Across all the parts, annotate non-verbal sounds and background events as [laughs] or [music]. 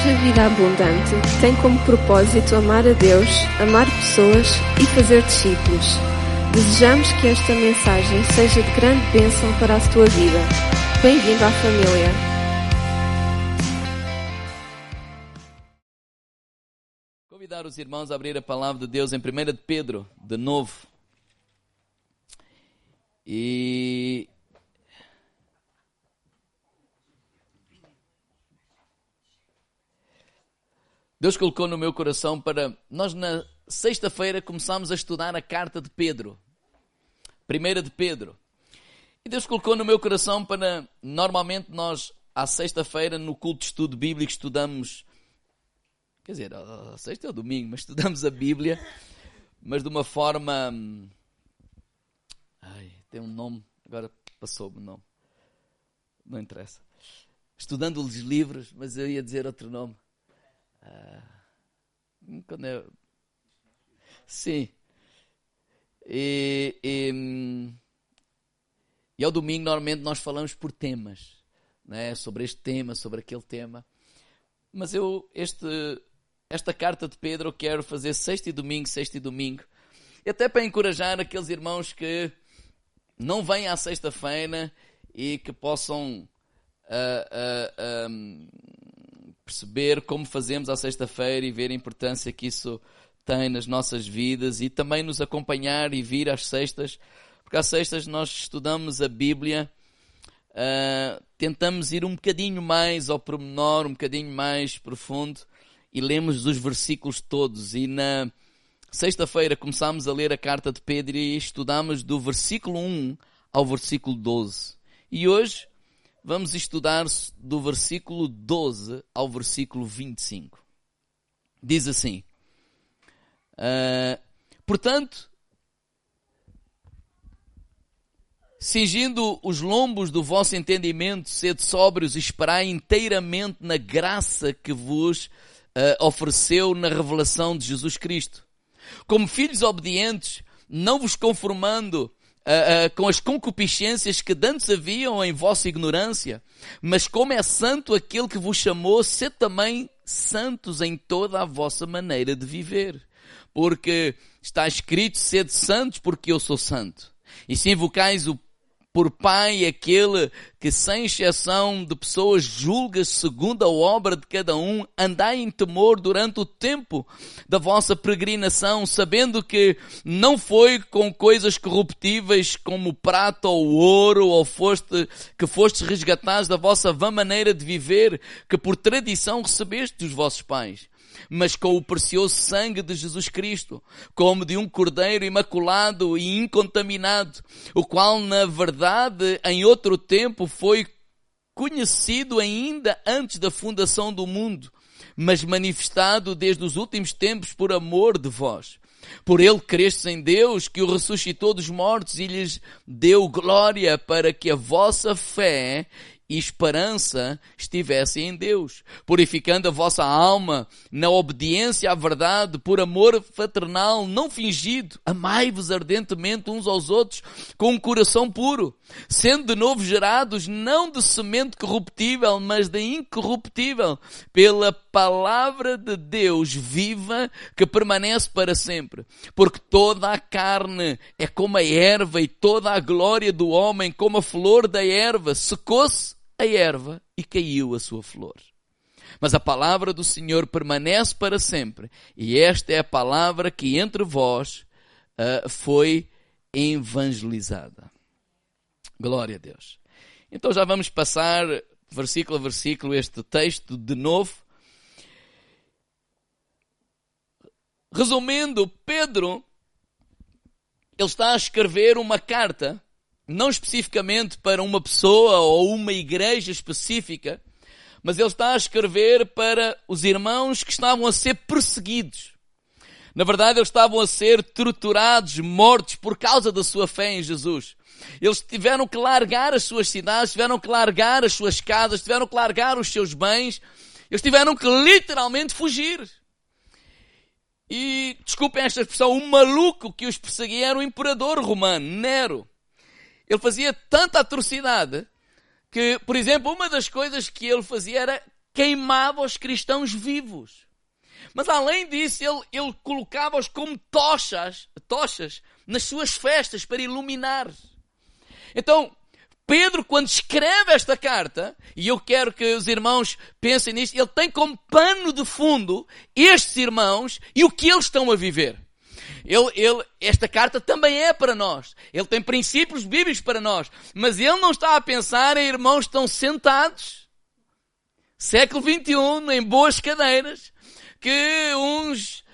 Igreja Vida Abundante tem como propósito amar a Deus, amar pessoas e fazer discípulos. Desejamos que esta mensagem seja de grande bênção para a tua vida. Bem-vindo à família. Convidar os irmãos a abrir a palavra de Deus em 1 de Pedro, de novo. E Deus colocou no meu coração para nós na sexta-feira começarmos a estudar a carta de Pedro. Primeira de Pedro. E Deus colocou no meu coração para normalmente nós à sexta-feira no culto de estudo bíblico estudamos quer dizer, sexta é o domingo, mas estudamos a Bíblia, mas de uma forma ai, tem um nome, agora passou-me o nome. Não interessa. Estudando os livros, mas eu ia dizer outro nome. Ah, quando é... Sim. E, e, e ao domingo, normalmente, nós falamos por temas. Né? Sobre este tema, sobre aquele tema. Mas eu, este, esta carta de Pedro, eu quero fazer sexta e domingo, sexta e domingo. E até para encorajar aqueles irmãos que não vêm à sexta-feira e que possam uh, uh, um, perceber como fazemos à sexta-feira e ver a importância que isso tem nas nossas vidas e também nos acompanhar e vir às sextas, porque às sextas nós estudamos a Bíblia, uh, tentamos ir um bocadinho mais ao pormenor, um bocadinho mais profundo e lemos os versículos todos. E na sexta-feira começámos a ler a carta de Pedro e estudamos do versículo 1 ao versículo 12. E hoje vamos estudar do versículo 12 ao versículo 25. Diz assim: uh, Portanto, cingindo os lombos do vosso entendimento, sede sóbrios e esperai inteiramente na graça que vos uh, ofereceu na revelação de Jesus Cristo. Como filhos obedientes, não vos conformando Uh, uh, com as concupiscências que dantes haviam em vossa ignorância, mas como é santo aquele que vos chamou, sede também santos em toda a vossa maneira de viver. Porque está escrito, sede santos porque eu sou santo. E se invocais o por Pai aquele que, sem exceção de pessoas, julga segundo a obra de cada um, andai em temor durante o tempo da vossa peregrinação, sabendo que não foi com coisas corruptíveis como prata ou ouro, ou foste, que fostes resgatados da vossa vã maneira de viver, que por tradição recebeste dos vossos pais mas com o precioso sangue de Jesus Cristo, como de um cordeiro imaculado e incontaminado, o qual, na verdade, em outro tempo foi conhecido ainda antes da fundação do mundo, mas manifestado desde os últimos tempos por amor de vós. Por ele crestes em Deus, que o ressuscitou dos mortos e lhes deu glória para que a vossa fé e esperança estivessem em Deus, purificando a vossa alma na obediência à verdade, por amor fraternal, não fingido. Amai-vos ardentemente uns aos outros com um coração puro, sendo de novo gerados não de semente corruptível, mas de incorruptível, pela palavra de Deus viva que permanece para sempre. Porque toda a carne é como a erva e toda a glória do homem como a flor da erva secou-se a erva e caiu a sua flor. Mas a palavra do Senhor permanece para sempre, e esta é a palavra que entre vós uh, foi evangelizada. Glória a Deus. Então já vamos passar versículo a versículo este texto de novo. Resumindo, Pedro ele está a escrever uma carta não especificamente para uma pessoa ou uma igreja específica, mas ele está a escrever para os irmãos que estavam a ser perseguidos. Na verdade, eles estavam a ser torturados, mortos por causa da sua fé em Jesus. Eles tiveram que largar as suas cidades, tiveram que largar as suas casas, tiveram que largar os seus bens. Eles tiveram que literalmente fugir. E, desculpem esta expressão, o maluco que os perseguia era o imperador romano, Nero. Ele fazia tanta atrocidade que, por exemplo, uma das coisas que ele fazia era queimava os cristãos vivos. Mas além disso, ele, ele colocava-os como tochas, tochas nas suas festas para iluminar. Então, Pedro, quando escreve esta carta, e eu quero que os irmãos pensem nisto, ele tem como pano de fundo estes irmãos e o que eles estão a viver. Ele, ele, esta carta também é para nós. Ele tem princípios bíblicos para nós. Mas ele não está a pensar em irmãos que estão sentados, século XXI, em boas cadeiras, que uns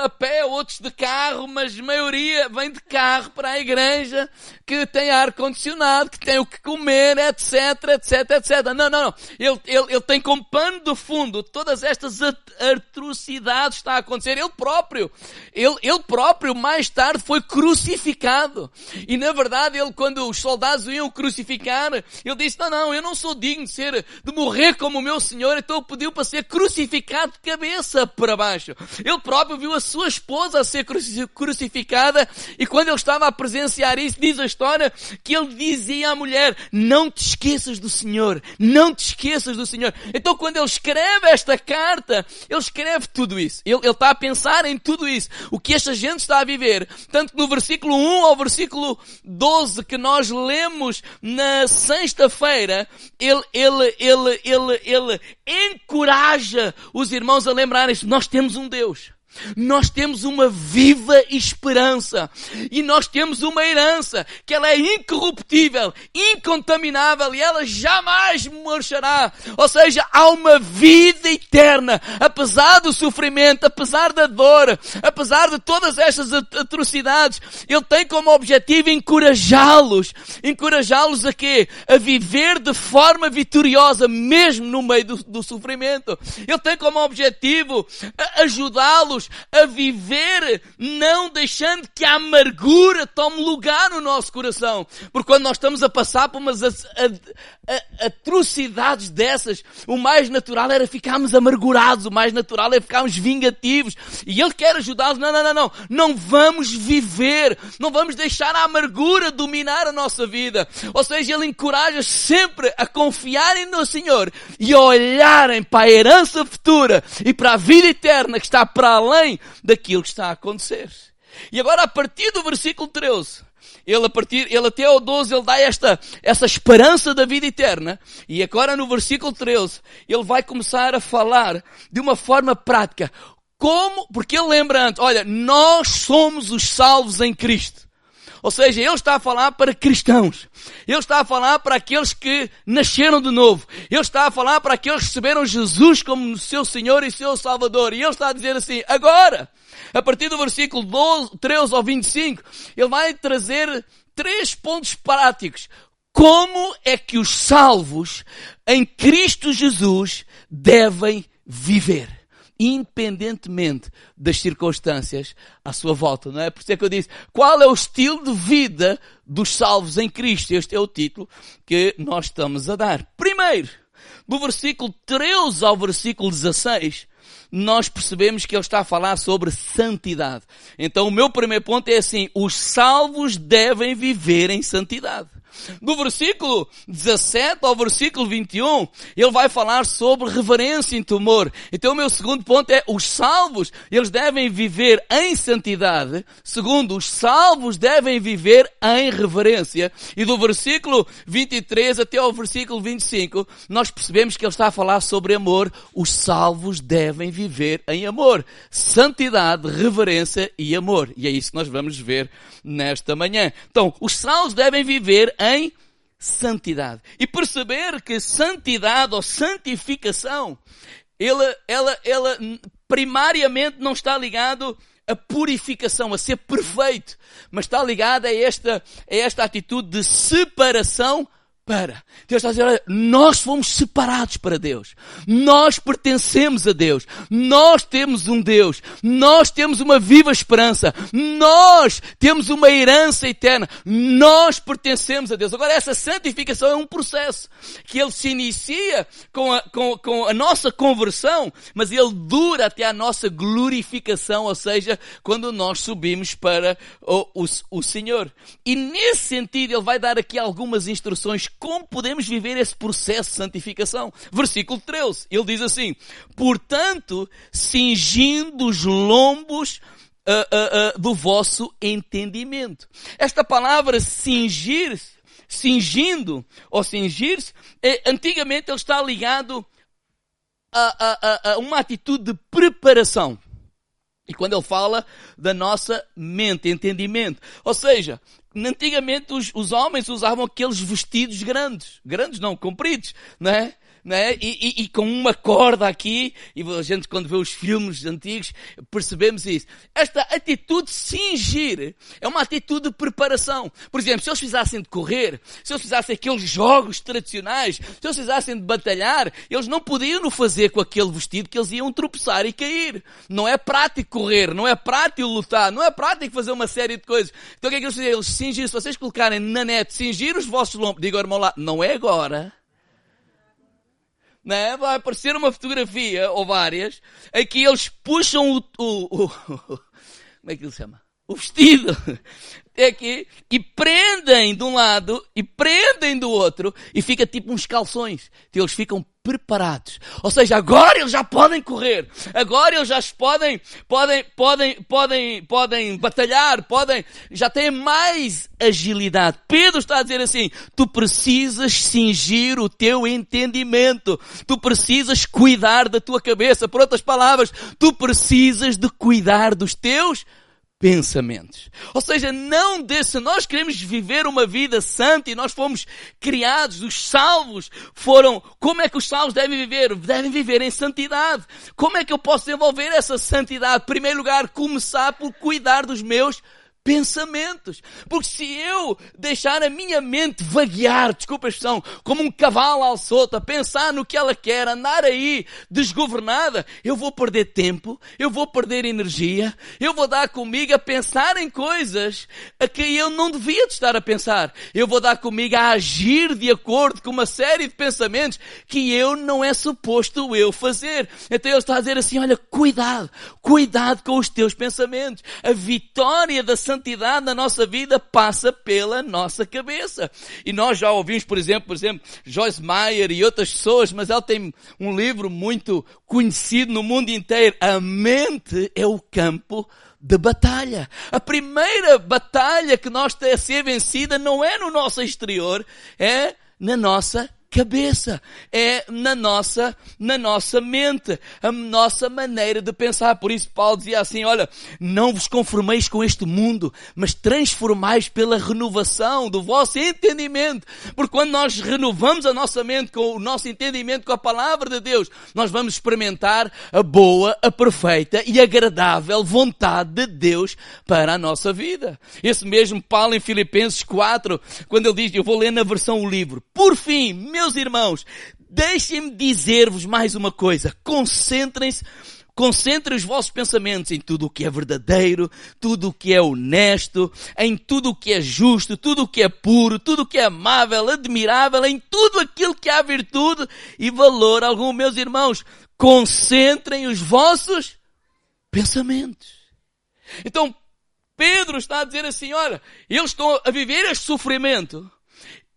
a pé, outros de carro, mas a maioria vem de carro para a igreja, que tem ar-condicionado, que tem o que comer, etc, etc, etc. Não, não, não. Ele, ele, ele tem como pano de fundo todas estas atrocidades que está a acontecer. Ele próprio, ele, ele próprio mais tarde foi crucificado. E na verdade, ele, quando os soldados o iam crucificar, ele disse, não, não, eu não sou digno de ser, de morrer como o meu Senhor, então pediu para ser crucificado de cabeça para baixo. Ele próprio viu a sua esposa a ser crucificada e quando ele estava a presenciar isso, diz a história que ele dizia à mulher, não te esqueças do Senhor, não te esqueças do Senhor. Então quando ele escreve esta carta, ele escreve tudo isso. Ele, ele está a pensar em tudo isso. O que esta gente está a viver. Tanto no versículo 1 ao versículo 12 que nós lemos na sexta-feira, ele, ele, ele, ele, ele encoraja os irmãos a lembrarem-se, nós temos um Deus. Nós temos uma viva esperança e nós temos uma herança que ela é incorruptível, incontaminável e ela jamais murchará. Ou seja, há uma vida eterna, apesar do sofrimento, apesar da dor, apesar de todas estas atrocidades. Ele tem como objetivo encorajá-los, encorajá-los a quê? A viver de forma vitoriosa, mesmo no meio do, do sofrimento. Ele tem como objetivo ajudá-los a viver, não deixando que a amargura tome lugar no nosso coração. Porque quando nós estamos a passar por umas atrocidades dessas, o mais natural era ficarmos amargurados, o mais natural é ficarmos vingativos. E Ele quer ajudá-los. Não, não, não, não. Não vamos viver, não vamos deixar a amargura dominar a nossa vida. Ou seja, Ele encoraja sempre a confiarem no Senhor e a olharem para a herança futura e para a vida eterna que está para além daquilo que está a acontecer. E agora, a partir do versículo 13, ele a partir, ele até ao 12, ele dá esta, essa esperança da vida eterna. E agora no versículo 13, ele vai começar a falar de uma forma prática. Como, porque ele lembra antes, olha, nós somos os salvos em Cristo. Ou seja, ele está a falar para cristãos. Ele está a falar para aqueles que nasceram de novo. Ele está a falar para aqueles que receberam Jesus como seu Senhor e seu Salvador. E ele está a dizer assim, agora, a partir do versículo 12, 13 ao 25, ele vai trazer três pontos práticos. Como é que os salvos em Cristo Jesus devem viver? Independentemente das circunstâncias à sua volta, não é? Por isso é que eu disse, qual é o estilo de vida dos salvos em Cristo? Este é o título que nós estamos a dar. Primeiro, do versículo 13 ao versículo 16, nós percebemos que ele está a falar sobre santidade. Então o meu primeiro ponto é assim, os salvos devem viver em santidade. Do versículo 17 ao versículo 21, ele vai falar sobre reverência e temor. Então o meu segundo ponto é, os salvos, eles devem viver em santidade. Segundo, os salvos devem viver em reverência. E do versículo 23 até ao versículo 25, nós percebemos que ele está a falar sobre amor. Os salvos devem viver em amor. Santidade, reverência e amor. E é isso que nós vamos ver nesta manhã. Então, os salvos devem viver em santidade. E perceber que santidade ou santificação, ela, ela, ela primariamente não está ligado a purificação, a ser perfeito, mas está ligada a esta, a esta atitude de separação para. Deus está a dizer, olha, nós fomos separados para Deus. Nós pertencemos a Deus. Nós temos um Deus. Nós temos uma viva esperança. Nós temos uma herança eterna. Nós pertencemos a Deus. Agora, essa santificação é um processo que ele se inicia com a, com, com a nossa conversão, mas ele dura até a nossa glorificação, ou seja, quando nós subimos para o, o, o Senhor. E nesse sentido, ele vai dar aqui algumas instruções como podemos viver esse processo de santificação? Versículo 13, ele diz assim, portanto, cingindo os lombos uh, uh, uh, do vosso entendimento. Esta palavra cingir, cingindo ou cingir-se, é, antigamente ele está ligado a, a, a uma atitude de preparação. E quando ele fala da nossa mente, entendimento. Ou seja, antigamente os, os homens usavam aqueles vestidos grandes. Grandes não, compridos, não é? Né? E, e, e, com uma corda aqui, e a gente quando vê os filmes antigos, percebemos isso. Esta atitude de cingir é uma atitude de preparação. Por exemplo, se eles fizessem de correr, se eles fizessem aqueles jogos tradicionais, se eles fizessem de batalhar, eles não podiam fazer com aquele vestido que eles iam tropeçar e cair. Não é prático correr, não é prático lutar, não é prático fazer uma série de coisas. Então o que é que eles fizeram? Eles cingir, se vocês colocarem na net, cingir os vossos lombos, digo irmão lá, não é agora né? vai aparecer uma fotografia, ou várias, em que eles puxam o, o, o [laughs] como é que ele chama? O vestido é aqui e prendem de um lado e prendem do outro e fica tipo uns calções. Eles ficam preparados. Ou seja, agora eles já podem correr. Agora eles já podem, podem, podem, podem, podem batalhar, podem, já têm mais agilidade. Pedro está a dizer assim, tu precisas cingir o teu entendimento. Tu precisas cuidar da tua cabeça. Por outras palavras, tu precisas de cuidar dos teus pensamentos. Ou seja, não desse, nós queremos viver uma vida santa e nós fomos criados, os salvos foram, como é que os salvos devem viver? Devem viver em santidade. Como é que eu posso desenvolver essa santidade? Em primeiro lugar, começar por cuidar dos meus pensamentos. Porque se eu deixar a minha mente vaguear, desculpa a expressão, como um cavalo ao solto, a pensar no que ela quer, andar aí desgovernada, eu vou perder tempo, eu vou perder energia, eu vou dar comigo a pensar em coisas a que eu não devia de estar a pensar. Eu vou dar comigo a agir de acordo com uma série de pensamentos que eu não é suposto eu fazer. Então ele está a dizer assim, olha, cuidado, cuidado com os teus pensamentos. A vitória da santidade na nossa vida passa pela nossa cabeça. E nós já ouvimos, por exemplo, por exemplo, Joyce Meyer e outras pessoas, mas ela tem um livro muito conhecido no mundo inteiro. A mente é o campo de batalha. A primeira batalha que nós temos a ser vencida não é no nosso exterior, é na nossa cabeça, é na nossa, na nossa mente, a nossa maneira de pensar. Por isso Paulo dizia assim, olha, não vos conformeis com este mundo, mas transformais pela renovação do vosso entendimento. Porque quando nós renovamos a nossa mente com o nosso entendimento com a palavra de Deus, nós vamos experimentar a boa, a perfeita e agradável vontade de Deus para a nossa vida. Esse mesmo Paulo em Filipenses 4, quando ele diz, eu vou ler na versão o livro, por fim, meu meus irmãos, deixem-me dizer-vos mais uma coisa. Concentrem-se Concentrem os vossos pensamentos em tudo o que é verdadeiro, tudo o que é honesto, em tudo o que é justo, tudo o que é puro, tudo o que é amável, admirável, em tudo aquilo que há virtude e valor algum, meus irmãos. Concentrem os vossos pensamentos. Então, Pedro está a dizer assim, olha, eu estou a viver este sofrimento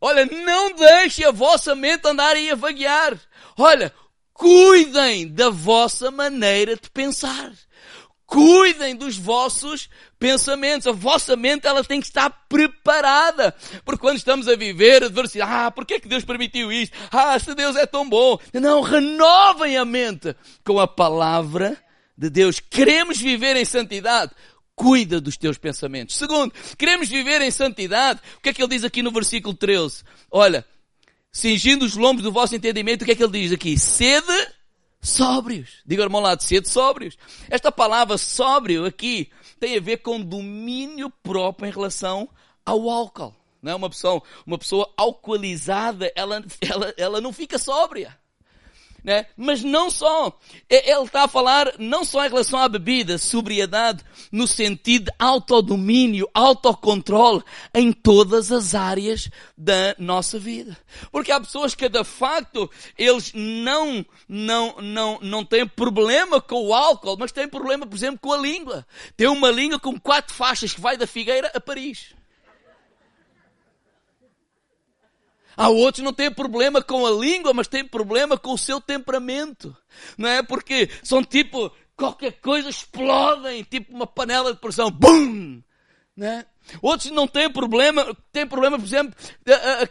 Olha, não deixe a vossa mente andar aí a vaguear. Olha, cuidem da vossa maneira de pensar. Cuidem dos vossos pensamentos. A vossa mente ela tem que estar preparada. Porque quando estamos a viver adversidade, ah, por que é que Deus permitiu isto? Ah, se Deus é tão bom. Não, renovem a mente com a palavra de Deus. Queremos viver em santidade cuida dos teus pensamentos. Segundo, queremos viver em santidade. O que é que ele diz aqui no versículo 13? Olha, cingindo os lombos do vosso entendimento, o que é que ele diz aqui? Sede sóbrios. Diga ao irmão lá de sede sóbrios. Esta palavra sóbrio aqui tem a ver com domínio próprio em relação ao álcool. Não é uma pessoa, uma pessoa alcoolizada, ela, ela, ela não fica sóbria né? Mas não só. Ele está a falar não só em relação à bebida, sobriedade, no sentido de autodomínio, autocontrole em todas as áreas da nossa vida. Porque há pessoas que de facto eles não, não, não, não têm problema com o álcool, mas têm problema, por exemplo, com a língua. Tem uma língua com quatro faixas que vai da Figueira a Paris. Há outros não têm problema com a língua, mas têm problema com o seu temperamento. Não é? Porque são tipo, qualquer coisa explodem, tipo uma panela de pressão. Bum! Não é? Outros não têm problema, têm problema, por exemplo,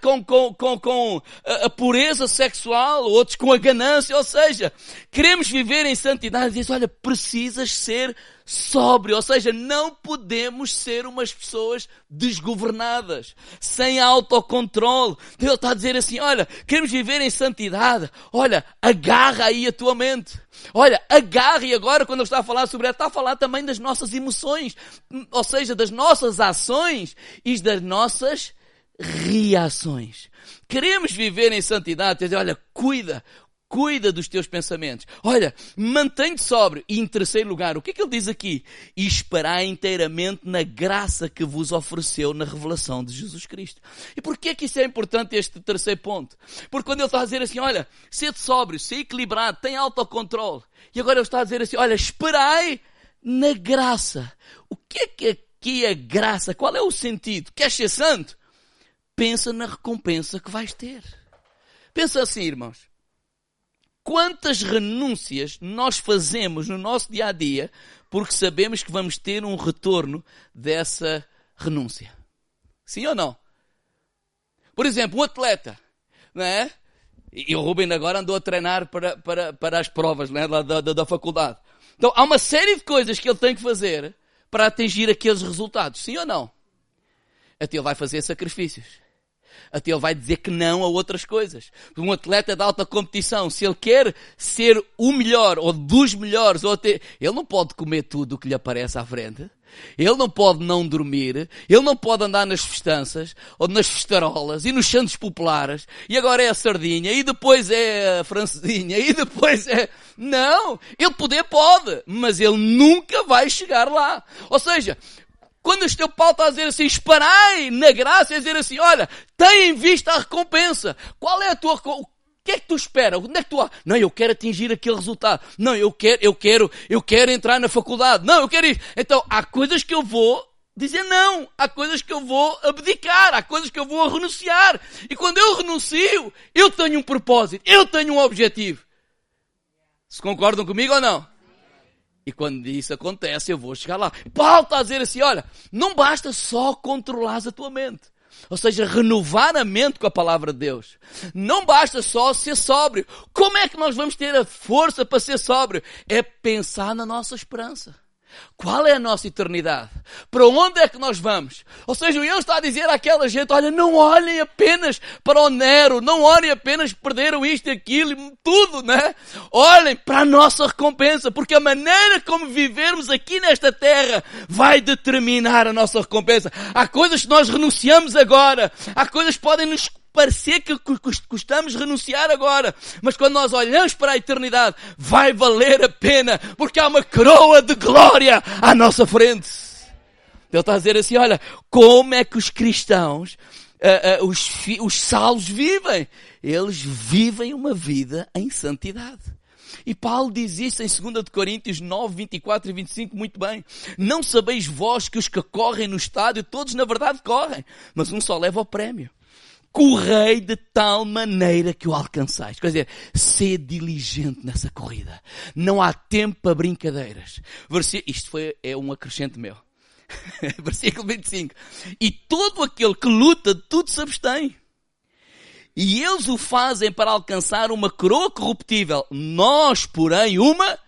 com, com, com, com a pureza sexual, outros com a ganância, ou seja, queremos viver em santidade diz, olha, precisas ser sóbrio, ou seja, não podemos ser umas pessoas desgovernadas, sem autocontrole. Ele está a dizer assim, olha, queremos viver em santidade, olha, agarra aí a tua mente. Olha, agarre agora quando ele está a falar sobre ela, está a falar também das nossas emoções, ou seja, das nossas ações e das nossas reações. Queremos viver em santidade, quer dizer, olha, cuida, cuida dos teus pensamentos. Olha, mantém-te sóbrio. E em terceiro lugar, o que é que ele diz aqui? E esperar inteiramente na graça que vos ofereceu na revelação de Jesus Cristo. E porquê é que isso é importante, este terceiro ponto? Porque quando ele está a dizer assim, olha, sede sóbrio, ser equilibrado, tem autocontrole. E agora ele está a dizer assim, olha, esperai na graça. O que é que aqui é graça? Qual é o sentido? Queres ser santo? Pensa na recompensa que vais ter. Pensa assim, irmãos. Quantas renúncias nós fazemos no nosso dia a dia porque sabemos que vamos ter um retorno dessa renúncia? Sim ou não? Por exemplo, um atleta, não é? E o Ruben agora andou a treinar para, para, para as provas não é? da, da, da faculdade. Então há uma série de coisas que ele tem que fazer para atingir aqueles resultados. Sim ou não? Até ele vai fazer sacrifícios até ele vai dizer que não a outras coisas. Um atleta de alta competição, se ele quer ser o melhor ou dos melhores, ou até, ele não pode comer tudo o que lhe aparece à frente. Ele não pode não dormir, ele não pode andar nas festanças, ou nas festarolas, e nos santos populares, e agora é a sardinha, e depois é a francesinha, e depois é... Não! Ele poder pode, mas ele nunca vai chegar lá. Ou seja, quando teu Paulo está a dizer assim, esperai na graça, é dizer assim, olha, tem em vista a recompensa. Qual é a tua, o que é que tu espera? Onde é que tu, não, eu quero atingir aquele resultado. Não, eu quero, eu quero, eu quero entrar na faculdade. Não, eu quero ir. Então, há coisas que eu vou dizer não. Há coisas que eu vou abdicar. Há coisas que eu vou renunciar. E quando eu renuncio, eu tenho um propósito. Eu tenho um objetivo. Se concordam comigo ou não? E quando isso acontece, eu vou chegar lá. Paulo está a dizer assim: olha, não basta só controlar a tua mente. Ou seja, renovar a mente com a palavra de Deus. Não basta só ser sóbrio. Como é que nós vamos ter a força para ser sóbrio? É pensar na nossa esperança. Qual é a nossa eternidade? Para onde é que nós vamos? Ou seja, Deus está a dizer àquela gente: olha, não olhem apenas para o Nero, não olhem apenas perderam isto e aquilo, tudo, né? Olhem para a nossa recompensa, porque a maneira como vivermos aqui nesta terra vai determinar a nossa recompensa. Há coisas que nós renunciamos agora, há coisas que podem nos parecer que custamos renunciar agora, mas quando nós olhamos para a eternidade, vai valer a pena, porque há uma coroa de glória à nossa frente. Ele está a dizer assim, olha, como é que os cristãos, uh, uh, os, os salvos vivem? Eles vivem uma vida em santidade. E Paulo diz isso em 2 Coríntios 9, 24 e 25 muito bem. Não sabeis vós que os que correm no estádio, todos na verdade correm, mas um só leva o prémio correi de tal maneira que o alcançais. Quer dizer, ser diligente nessa corrida. Não há tempo para brincadeiras. Isto foi, é um acrescente meu. [laughs] Versículo 25. E todo aquele que luta, tudo se abstém. E eles o fazem para alcançar uma coroa corruptível. Nós, porém, uma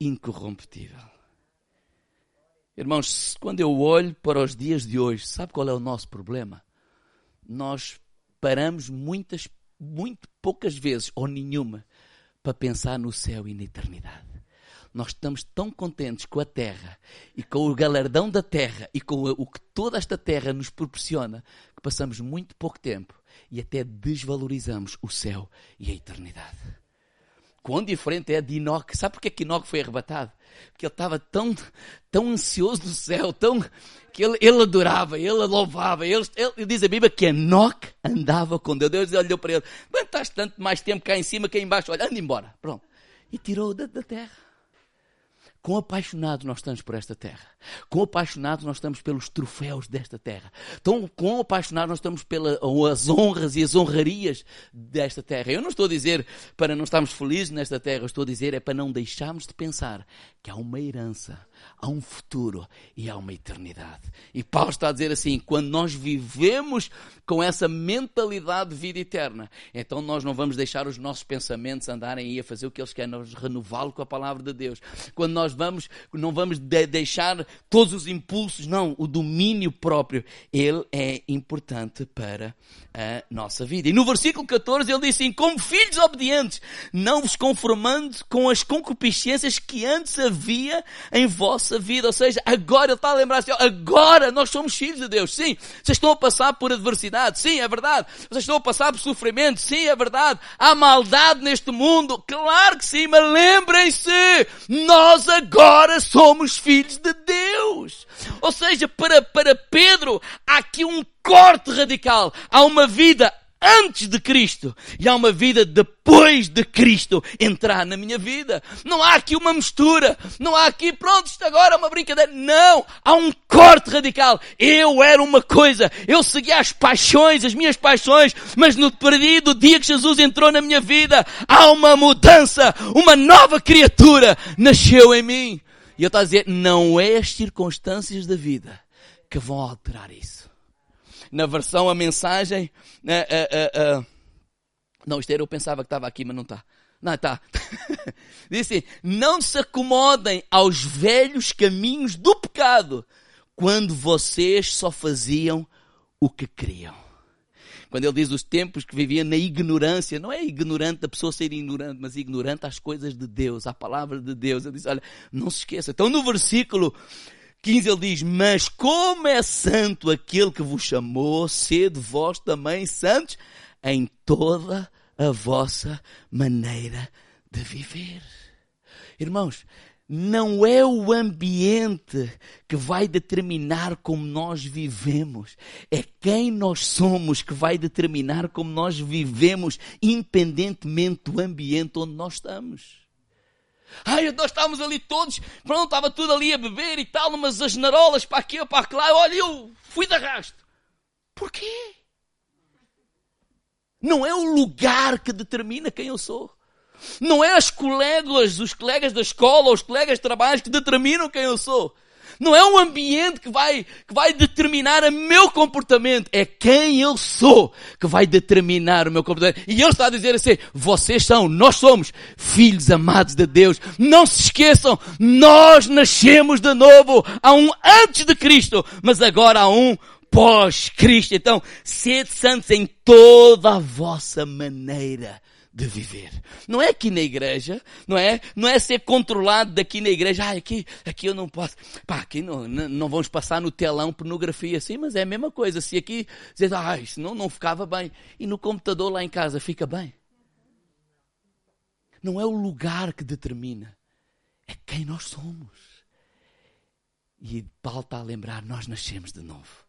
incorruptível. Irmãos, quando eu olho para os dias de hoje, sabe qual é o nosso problema? Nós paramos muitas, muito poucas vezes, ou nenhuma, para pensar no céu e na eternidade. Nós estamos tão contentes com a terra e com o galardão da terra e com o que toda esta terra nos proporciona que passamos muito pouco tempo e até desvalorizamos o céu e a eternidade. Quão diferente é de Enoque. Sabe porquê que Enoque foi arrebatado? Porque ele estava tão, tão ansioso do céu, tão, que ele, ele adorava, ele louvava. Ele, ele, diz a Bíblia que Enoque andava com Deus. Deus olhou para ele. Estás tanto mais tempo cá em cima que aí embaixo. Olha, anda embora. Pronto. E tirou-o da, da terra. Quão apaixonados nós estamos por esta terra. Quão apaixonados nós estamos pelos troféus desta terra. Tão, quão apaixonados nós estamos pelas honras e as honrarias desta terra. Eu não estou a dizer para não estarmos felizes nesta terra. Eu estou a dizer é para não deixarmos de pensar que há uma herança, há um futuro e há uma eternidade. E Paulo está a dizer assim, quando nós vivemos com essa mentalidade de vida eterna, então nós não vamos deixar os nossos pensamentos andarem aí a fazer o que eles querem, nós renová-lo com a palavra de Deus. Quando nós vamos, não vamos de deixar todos os impulsos, não, o domínio próprio, ele é importante para a nossa vida. E no versículo 14 ele diz assim, como filhos obedientes, não vos conformando com as concupiscências que antes havia em vossa vida. Ou seja, agora ele está a lembrar assim, agora nós somos filhos de Deus. Sim, vocês estão a passar por adversidade. Sim, é verdade. Vocês estão a passar por sofrimento. Sim, é verdade. Há maldade neste mundo. Claro que sim, mas lembrem-se, nós agora somos filhos de Deus. Ou seja, para, para Pedro, há aqui um corte radical. Há uma vida antes de Cristo e há uma vida depois de Cristo entrar na minha vida. Não há aqui uma mistura. Não há aqui, pronto, isto agora é uma brincadeira. Não! Há um corte radical. Eu era uma coisa. Eu seguia as paixões, as minhas paixões, mas no perdido dia que Jesus entrou na minha vida, há uma mudança. Uma nova criatura nasceu em mim. E eu estou a dizer, não é as circunstâncias da vida que vão alterar isso na versão, a mensagem. Uh, uh, uh, não, isto era, eu pensava que estava aqui, mas não está. Não, está. [laughs] Diz assim, não se acomodem aos velhos caminhos do pecado, quando vocês só faziam o que queriam. Quando ele diz os tempos que viviam na ignorância, não é ignorante da pessoa ser ignorante, mas ignorante às coisas de Deus, à palavra de Deus. Ele diz, olha, não se esqueça. Então no versículo 15 ele diz, mas como é santo aquele que vos chamou, sede vós também santos em toda a vossa maneira de viver. Irmãos, não é o ambiente que vai determinar como nós vivemos, é quem nós somos que vai determinar como nós vivemos, independentemente do ambiente onde nós estamos. Ai, nós estávamos ali todos, pronto, estava tudo ali a beber e tal, umas asnarolas para aqui ou para lá. Olha, eu fui de arrasto. Porquê? Não é o lugar que determina quem eu sou. Não é as colegas, os colegas da escola, os colegas de trabalho que determinam quem eu sou. Não é um ambiente que vai, que vai determinar o meu comportamento. É quem eu sou que vai determinar o meu comportamento. E Ele está a dizer assim, vocês são, nós somos filhos amados de Deus. Não se esqueçam, nós nascemos de novo. Há um antes de Cristo, mas agora há um pós-Cristo. Então, sede santos em toda a vossa maneira de viver. Não é aqui na igreja, não é? Não é ser controlado daqui na igreja. Ah, aqui, aqui eu não posso. Pá, aqui não, não, vamos passar no telão pornografia assim, mas é a mesma coisa. Se aqui dizer, ah, isso não, não ficava bem. E no computador lá em casa fica bem. Não é o lugar que determina, é quem nós somos. E Paulo está a lembrar, nós nascemos de novo.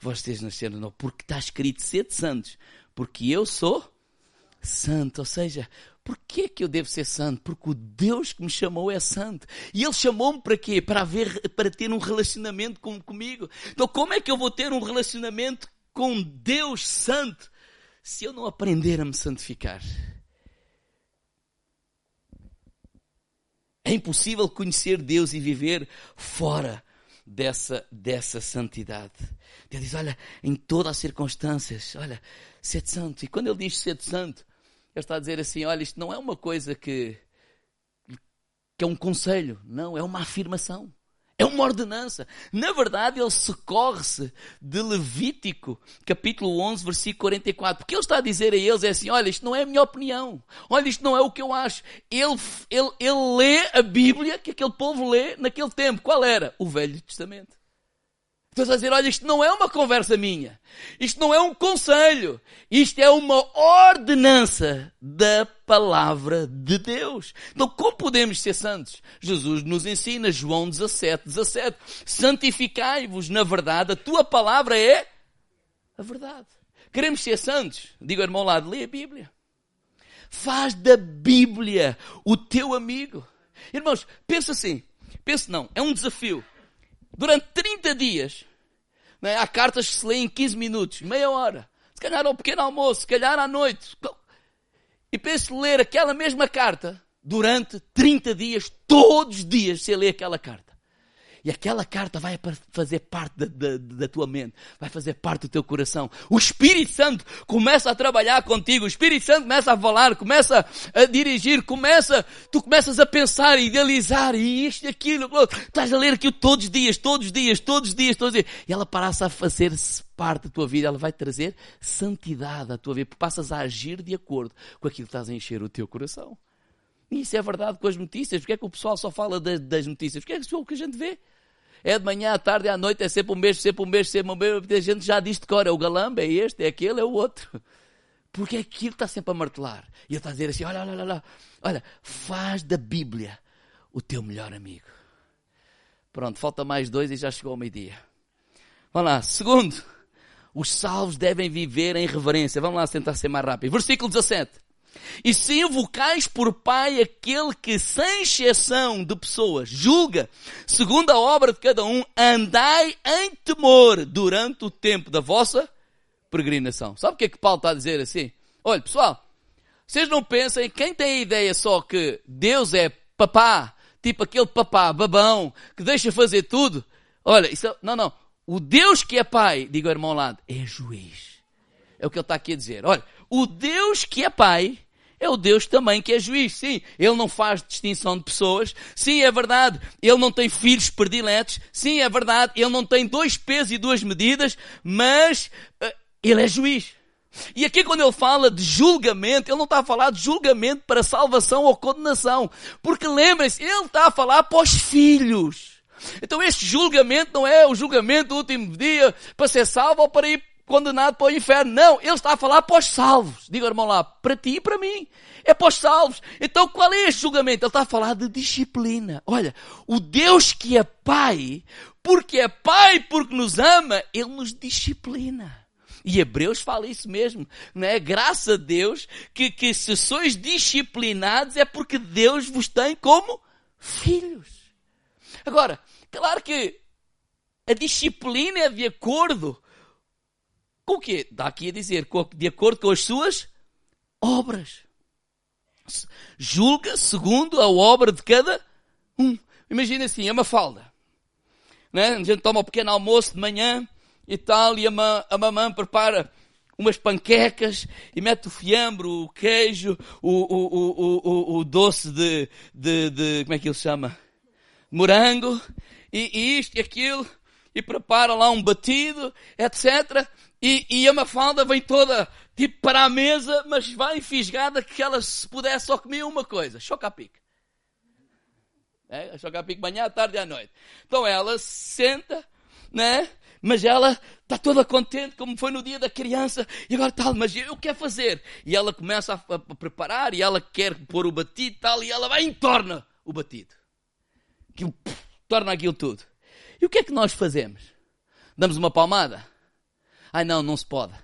Vocês nasceram de novo, porque está escrito sede santos, porque eu sou santo. Ou seja, por que que eu devo ser santo? Porque o Deus que me chamou é santo. E Ele chamou-me para quê? Para, haver, para ter um relacionamento com, comigo. Então como é que eu vou ter um relacionamento com Deus santo se eu não aprender a me santificar? É impossível conhecer Deus e viver fora dessa, dessa santidade. Ele diz, olha, em todas as circunstâncias, olha, sede santo. E quando ele diz sede santo, ele está a dizer assim: olha, isto não é uma coisa que, que é um conselho, não, é uma afirmação. É uma ordenança. Na verdade, ele socorre-se de Levítico, capítulo 11, versículo 44. Porque ele está a dizer a eles é assim, olha, isto não é a minha opinião. Olha, isto não é o que eu acho. Ele, ele, ele lê a Bíblia que aquele povo lê naquele tempo. Qual era? O Velho Testamento. Estás a dizer, olha, isto não é uma conversa minha. Isto não é um conselho. Isto é uma ordenança da palavra de Deus. Então, como podemos ser santos? Jesus nos ensina, João 17, 17. Santificai-vos na verdade, a tua palavra é a verdade. Queremos ser santos? Diga ao irmão lá, lê a Bíblia. Faz da Bíblia o teu amigo. Irmãos, pensa assim. Pense não, é um desafio. Durante 30 dias, né, há cartas que se lêem em 15 minutos, meia hora. Se calhar ao pequeno almoço, se calhar à noite. E pense ler aquela mesma carta durante 30 dias, todos os dias, você lê aquela carta. E aquela carta vai fazer parte da, da, da, tua mente, vai fazer parte do teu coração. O Espírito Santo começa a trabalhar contigo, o Espírito Santo começa a falar, começa a dirigir, começa, tu começas a pensar, idealizar, e isto e aquilo, estás a ler aquilo todos os dias, todos os dias, todos os dias, todos os dias. E ela passa a fazer parte da tua vida, ela vai trazer santidade à tua vida, porque passas a agir de acordo com aquilo que estás a encher o teu coração. E isso é verdade com as notícias. Porque é que o pessoal só fala das, das notícias? Porque é que é o que a gente vê. É de manhã, à tarde, à noite, é sempre o mesmo, sempre o mesmo, sempre o mesmo. A gente já diz de cor, é o galamba, é este, é aquele, é o outro. [laughs] Porque aquilo está sempre a martelar. E ele está a dizer assim, olha, olha, olha, olha, olha, faz da Bíblia o teu melhor amigo. Pronto, falta mais dois e já chegou ao meio-dia. Vamos lá. Segundo, os salvos devem viver em reverência. Vamos lá tentar ser mais rápido. Versículo 17. E se invocais por Pai aquele que, sem exceção de pessoas, julga, segundo a obra de cada um, andai em temor durante o tempo da vossa peregrinação. Sabe o que é que Paulo está a dizer assim? Olha, pessoal, vocês não pensem, quem tem a ideia só que Deus é papá, tipo aquele papá babão, que deixa fazer tudo, olha, isso, é, não, não, o Deus que é pai, diga ao irmão ao lado, é juiz. É o que ele está aqui a dizer. Olha, o Deus que é pai, é o Deus também que é juiz. Sim, ele não faz distinção de pessoas. Sim, é verdade, ele não tem filhos prediletos. Sim, é verdade, ele não tem dois pesos e duas medidas, mas uh, ele é juiz. E aqui quando ele fala de julgamento, ele não está a falar de julgamento para salvação ou condenação. Porque lembrem-se, ele está a falar para os filhos. Então este julgamento não é o julgamento do último dia para ser salvo ou para ir condenado para o inferno. Não, ele está a falar para os salvos. Diga, irmão lá, para ti e para mim. É para os salvos. Então qual é este julgamento? Ele está a falar de disciplina. Olha, o Deus que é Pai, porque é Pai, porque nos ama, Ele nos disciplina. E Hebreus fala isso mesmo, não é? Graças a Deus que, que se sois disciplinados é porque Deus vos tem como filhos. Agora, claro que a disciplina é de acordo com o quê? Dá aqui a dizer, de acordo com as suas obras. Julga segundo a obra de cada um. Imagina assim, é uma falda. Né? A gente toma um pequeno almoço de manhã e tal, e a, ma a mamã prepara umas panquecas e mete o fiambre, o queijo, o, o, o, o, doce de, de, de, como é que ele chama? Morango, e, e isto e aquilo, e prepara lá um batido, etc. E, e a Mafalda vem toda, tipo, para a mesa, mas vai fisgada que ela, se pudesse, só comia uma coisa: choca-pique. É, choca-pique manhã, à tarde e à noite. Então ela senta, né? Mas ela está toda contente, como foi no dia da criança, e agora tal, mas eu quero fazer. E ela começa a, a, preparar, e ela quer pôr o batido e tal, e ela vai e torna o batido. Aquilo, pff, torna aquilo tudo. E o que é que nós fazemos? Damos uma palmada? Ai não, não se pode.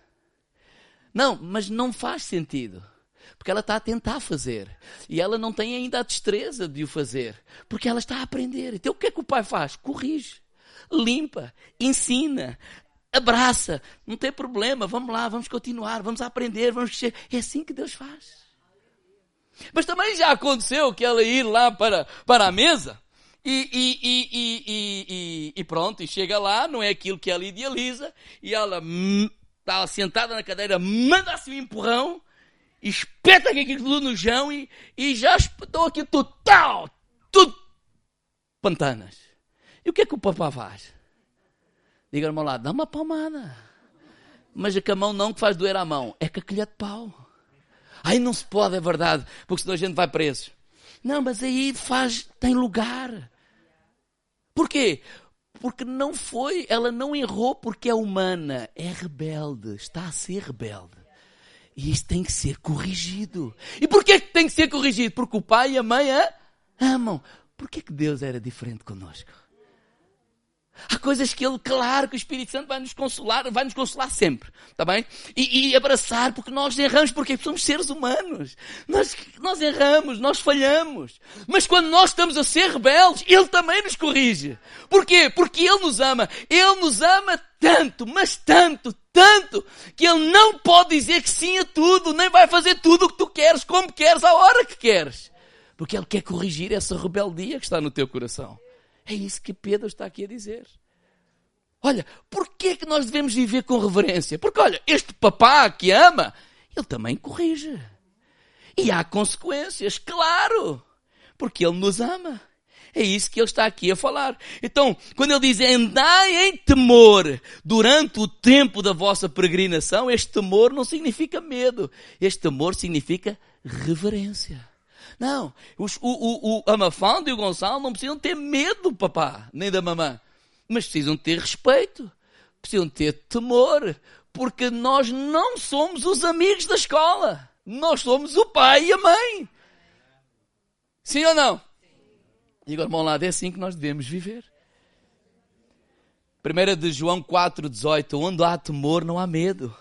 Não, mas não faz sentido. Porque ela está a tentar fazer. E ela não tem ainda a destreza de o fazer. Porque ela está a aprender. Então o que é que o pai faz? Corrige. Limpa. Ensina. Abraça. Não tem problema. Vamos lá, vamos continuar. Vamos aprender. Vamos crescer. É assim que Deus faz. Mas também já aconteceu que ela ir lá para, para a mesa e, e, e, e, pronto, e chega lá, não é aquilo que ela idealiza, e ela está sentada na cadeira, manda-se um empurrão, espeta aquilo tudo no chão e, e já espetou aqui tudo, tal, tudo pantanas. E o que é que o papá faz? Diga-me lá, dá uma palmada. Mas é que a mão não que faz doer a mão, é com a colher de pau. Aí não se pode, é verdade, porque senão a gente vai preso. Não, mas aí faz, tem lugar. Por quê? Porque não foi, ela não errou porque é humana, é rebelde, está a ser rebelde. E isto tem que ser corrigido. E porquê que tem que ser corrigido? Porque o pai e a mãe a amam. Porquê que Deus era diferente conosco? Há coisas que Ele, claro que o Espírito Santo vai nos consolar, vai nos consolar sempre, está bem? E, e, abraçar, porque nós erramos, porque somos seres humanos. Nós, nós erramos, nós falhamos. Mas quando nós estamos a ser rebeldes, Ele também nos corrige. Porquê? Porque Ele nos ama. Ele nos ama tanto, mas tanto, tanto, que Ele não pode dizer que sim a tudo, nem vai fazer tudo o que tu queres, como queres, à hora que queres. Porque Ele quer corrigir essa rebeldia que está no teu coração. É isso que Pedro está aqui a dizer. Olha, porquê que nós devemos viver com reverência? Porque, olha, este papá que ama, ele também corrige. E há consequências, claro, porque ele nos ama. É isso que ele está aqui a falar. Então, quando ele diz andai em temor durante o tempo da vossa peregrinação, este temor não significa medo. Este temor significa reverência. Não, os, o, o, o, a Mafalda e o Gonçalo não precisam ter medo do papá, nem da mamã. Mas precisam ter respeito. Precisam ter temor. Porque nós não somos os amigos da escola. Nós somos o pai e a mãe. Sim ou não? E agora, bom lado, é assim que nós devemos viver. 1 de João 4, 18. Onde há temor, não há medo.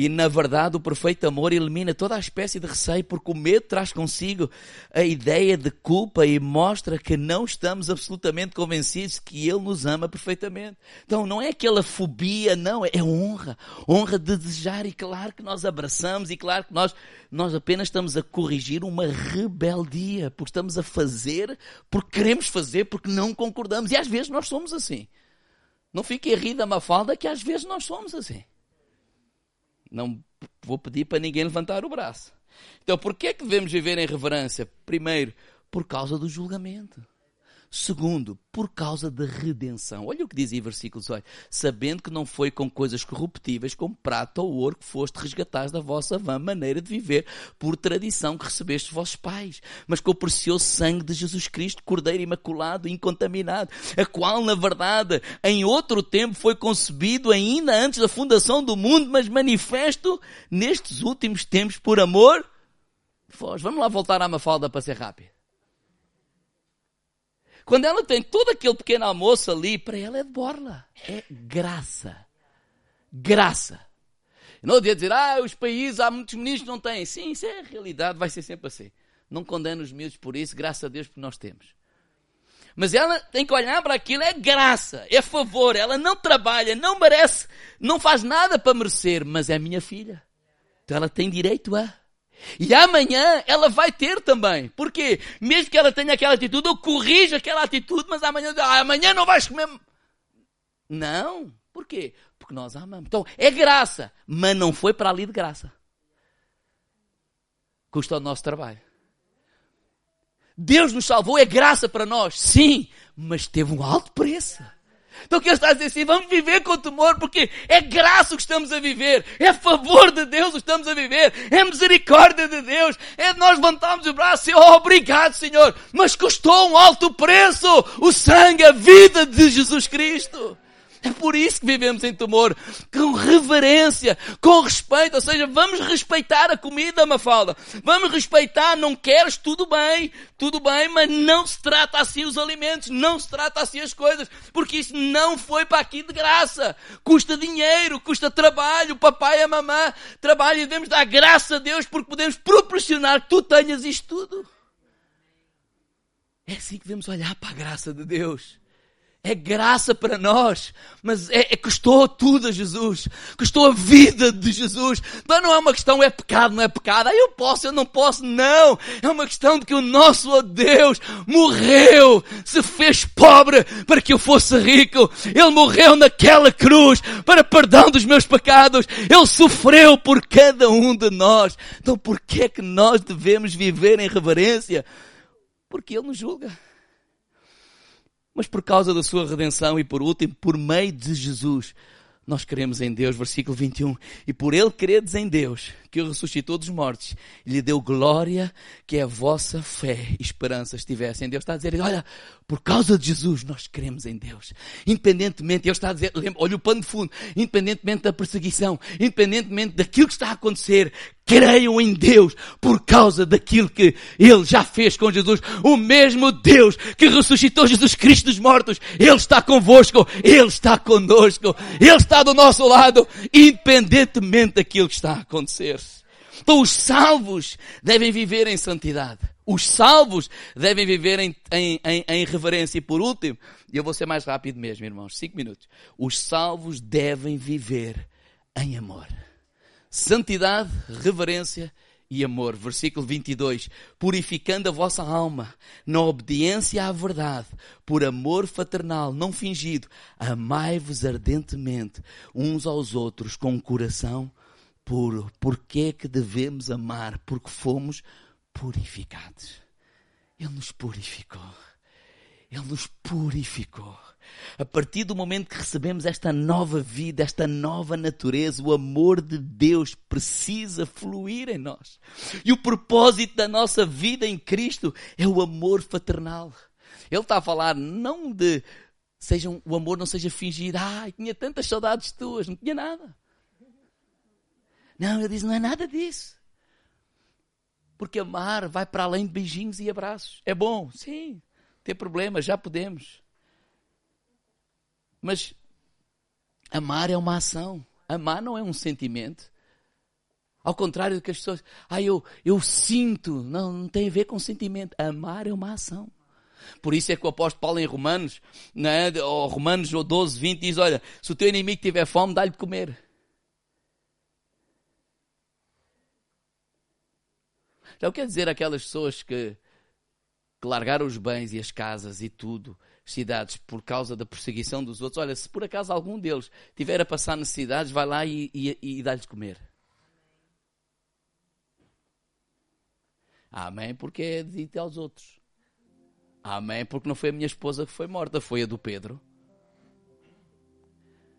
E na verdade o perfeito amor elimina toda a espécie de receio, porque o medo traz consigo a ideia de culpa e mostra que não estamos absolutamente convencidos que Ele nos ama perfeitamente. Então não é aquela fobia, não, é honra. Honra de desejar e claro que nós abraçamos e claro que nós, nós apenas estamos a corrigir uma rebeldia, porque estamos a fazer porque queremos fazer, porque não concordamos. E às vezes nós somos assim. Não fique a rir da Mafalda que às vezes nós somos assim. Não vou pedir para ninguém levantar o braço. Então, por que é que devemos viver em reverência? Primeiro, por causa do julgamento. Segundo, por causa da redenção. Olha o que diz em versículo 18. Sabendo que não foi com coisas corruptíveis, como prata ou ouro, que foste resgatados da vossa vã maneira de viver, por tradição que recebeste vossos pais, mas com o precioso sangue de Jesus Cristo, cordeiro imaculado, incontaminado, a qual, na verdade, em outro tempo foi concebido ainda antes da fundação do mundo, mas manifesto nestes últimos tempos por amor. Vamos lá voltar à Mafalda para ser rápido. Quando ela tem todo aquele pequeno almoço ali, para ela é de borla. É graça. Graça. Não adianta dizer, ah, os países, há muitos ministros que não têm. Sim, isso é a realidade, vai ser sempre assim. Não condeno os miúdos por isso, graças a Deus, porque nós temos. Mas ela tem que olhar para aquilo, é graça, é favor. Ela não trabalha, não merece, não faz nada para merecer, mas é minha filha. Então ela tem direito a. E amanhã ela vai ter também. Porque mesmo que ela tenha aquela atitude, eu corrijo aquela atitude, mas amanhã, ah, amanhã não vais comer. Não. Por quê? Porque nós amamos. Então, é graça, mas não foi para ali de graça. Custa o nosso trabalho. Deus nos salvou, é graça para nós, sim, mas teve um alto preço. Então o que está a dizer assim, vamos viver com temor, porque é graça o que estamos a viver, é favor de Deus o que estamos a viver, é misericórdia de Deus, é nós levantarmos o braço e, oh, obrigado Senhor, mas custou um alto preço, o sangue, a vida de Jesus Cristo. É por isso que vivemos em temor, com reverência, com respeito, ou seja, vamos respeitar a comida, Mafalda. Vamos respeitar, não queres, tudo bem, tudo bem, mas não se trata assim os alimentos, não se trata assim as coisas, porque isso não foi para aqui de graça. Custa dinheiro, custa trabalho, o papai e a mamã trabalham e devemos dar graça a Deus porque podemos proporcionar que tu tenhas isto tudo. É assim que devemos olhar para a graça de Deus. É graça para nós, mas é, é, custou tudo a Jesus, custou a vida de Jesus. Então não é uma questão, é pecado, não é pecado, aí eu posso, eu não posso, não. É uma questão de que o nosso Deus morreu, se fez pobre para que eu fosse rico. Ele morreu naquela cruz para perdão dos meus pecados. Ele sofreu por cada um de nós. Então por que é que nós devemos viver em reverência? Porque Ele nos julga mas por causa da sua redenção e por último, por meio de Jesus, nós queremos em Deus, versículo 21, e por Ele credes em Deus, que ressuscitou dos mortos lhe deu glória que a vossa fé e esperança estivessem em Deus. Está a dizer, olha, por causa de Jesus nós cremos em Deus. Independentemente, ele está a dizer, olha o pano de fundo, independentemente da perseguição, independentemente daquilo que está a acontecer, creiam em Deus por causa daquilo que Ele já fez com Jesus. O mesmo Deus que ressuscitou Jesus Cristo dos mortos, Ele está convosco, Ele está conosco, Ele está do nosso lado, independentemente daquilo que está a acontecer. Então os salvos devem viver em santidade. Os salvos devem viver em, em, em, em reverência. E por último, e eu vou ser mais rápido mesmo, irmãos, cinco minutos. Os salvos devem viver em amor. Santidade, reverência e amor. Versículo 22. Purificando a vossa alma na obediência à verdade, por amor fraternal, não fingido, amai-vos ardentemente uns aos outros com um coração puro. Porquê é que devemos amar? Porque fomos purificados. Ele nos purificou. Ele nos purificou. A partir do momento que recebemos esta nova vida, esta nova natureza, o amor de Deus precisa fluir em nós. E o propósito da nossa vida em Cristo é o amor fraternal. Ele está a falar não de sejam, o amor não seja fingido. Ai, tinha tantas saudades tuas, não tinha nada. Não, ele diz, não é nada disso. Porque amar vai para além de beijinhos e abraços. É bom, sim. Tem problema, já podemos. Mas amar é uma ação. Amar não é um sentimento. Ao contrário do que as pessoas, ah, eu, eu sinto. Não, não tem a ver com sentimento. Amar é uma ação. Por isso é que o apóstolo Paulo em Romanos, né, ou Romanos 12, 20 diz, olha, se o teu inimigo tiver fome, dá-lhe de comer. Já o quer dizer aquelas pessoas que, que largaram os bens e as casas e tudo cidades por causa da perseguição dos outros. Olha, se por acaso algum deles tiver a passar necessidades, vai lá e, e, e dá-lhes comer. Amém, porque é dito aos outros. Amém, porque não foi a minha esposa que foi morta, foi a do Pedro.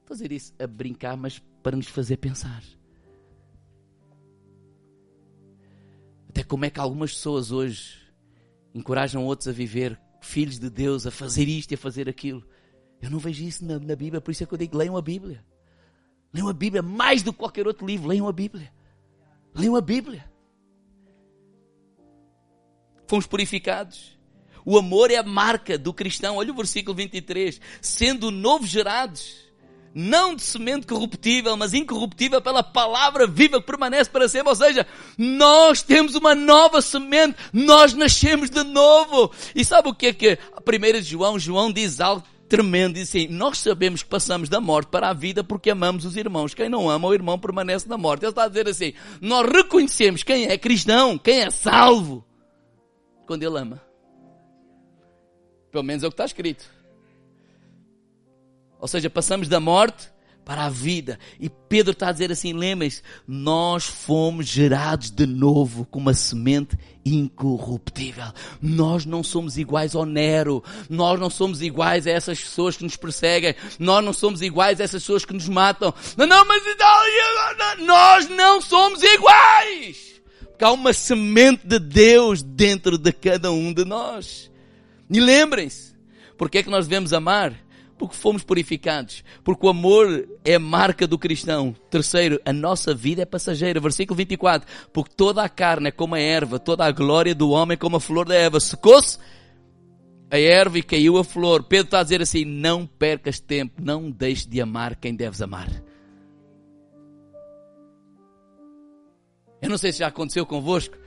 Dizer isso a brincar, mas para nos fazer pensar. Como é que algumas pessoas hoje encorajam outros a viver filhos de Deus a fazer isto e a fazer aquilo. Eu não vejo isso na, na Bíblia, por isso é que eu digo: leiam a Bíblia. Leiam a Bíblia mais do que qualquer outro livro. Leiam a Bíblia. Leiam a Bíblia. Fomos purificados. O amor é a marca do cristão. Olha o versículo 23. Sendo novos gerados não de semente corruptível, mas incorruptível pela palavra viva que permanece para sempre. Ou seja, nós temos uma nova semente, nós nascemos de novo. E sabe o que é que a primeira de João, João diz algo tremendo, diz assim, nós sabemos que passamos da morte para a vida porque amamos os irmãos. Quem não ama o irmão permanece na morte. Ele está a dizer assim, nós reconhecemos quem é cristão, quem é salvo, quando ele ama. Pelo menos é o que está escrito. Ou seja, passamos da morte para a vida. E Pedro está a dizer assim: lembrem-se, nós fomos gerados de novo com uma semente incorruptível. Nós não somos iguais ao Nero. Nós não somos iguais a essas pessoas que nos perseguem. Nós não somos iguais a essas pessoas que nos matam. Não, não, mas nós não somos iguais. Porque há uma semente de Deus dentro de cada um de nós. E lembrem-se, porque é que nós devemos amar? Porque fomos purificados. Porque o amor é a marca do cristão. Terceiro, a nossa vida é passageira. Versículo 24. Porque toda a carne é como a erva, toda a glória do homem é como a flor da erva. Secou-se a erva e caiu a flor. Pedro está a dizer assim: não percas tempo, não deixes de amar quem deves amar. Eu não sei se já aconteceu convosco.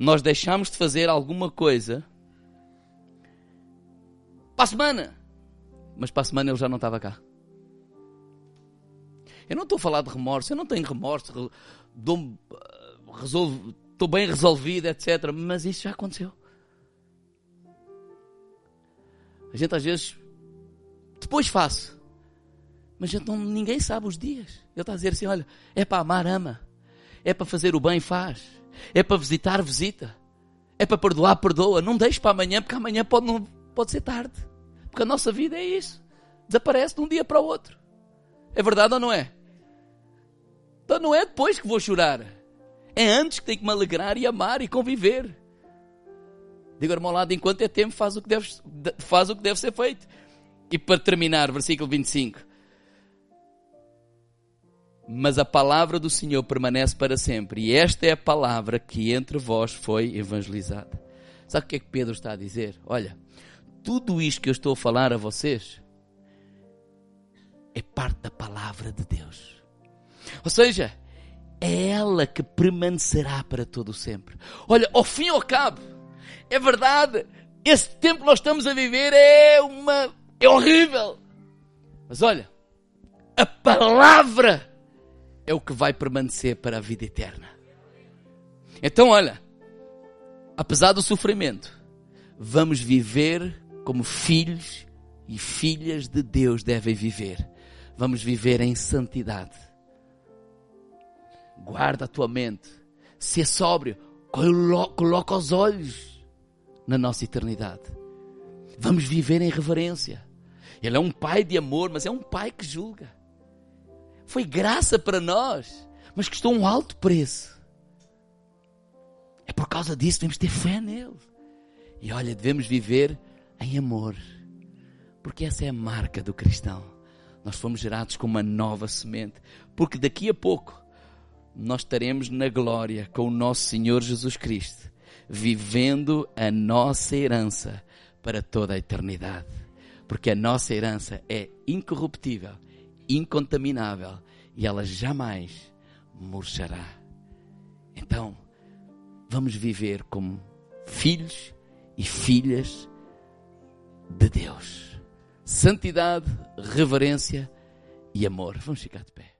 Nós deixamos de fazer alguma coisa para a semana mas para a semana ele já não estava cá. Eu não estou a falar de remorso, eu não tenho remorso, dou, resolvo, estou bem resolvido, etc. Mas isso já aconteceu. A gente às vezes, depois faço, mas gente não, ninguém sabe os dias. Ele está a dizer assim: olha, é para amar, ama, é para fazer o bem, faz, é para visitar, visita, é para perdoar, perdoa. Não deixe para amanhã, porque amanhã pode, não, pode ser tarde. Porque a nossa vida é isso. Desaparece de um dia para o outro. É verdade ou não é? Então não é depois que vou chorar. É antes que tenho que me alegrar e amar e conviver. Diga ao irmão lado, enquanto é tempo, faz o, que deve, faz o que deve ser feito. E para terminar, versículo 25. Mas a palavra do Senhor permanece para sempre. E esta é a palavra que entre vós foi evangelizada. Sabe o que é que Pedro está a dizer? Olha, tudo isto que eu estou a falar a vocês é parte da palavra de Deus. Ou seja, é ela que permanecerá para todo sempre. Olha, ao fim e ao cabo, é verdade, esse tempo que nós estamos a viver é uma é horrível. Mas olha, a palavra é o que vai permanecer para a vida eterna. Então, olha, apesar do sofrimento, vamos viver como filhos e filhas de Deus devem viver. Vamos viver em santidade. Guarda a tua mente. Se é sóbrio, coloca os olhos na nossa eternidade. Vamos viver em reverência. Ele é um pai de amor, mas é um pai que julga. Foi graça para nós, mas custou um alto preço. É por causa disso que devemos ter fé nele. E olha, devemos viver em amor. Porque essa é a marca do cristão. Nós fomos gerados com uma nova semente. Porque daqui a pouco nós estaremos na glória com o nosso Senhor Jesus Cristo, vivendo a nossa herança para toda a eternidade. Porque a nossa herança é incorruptível, incontaminável e ela jamais murchará. Então, vamos viver como filhos e filhas de Deus. Santidade, reverência e amor. Vamos ficar de pé.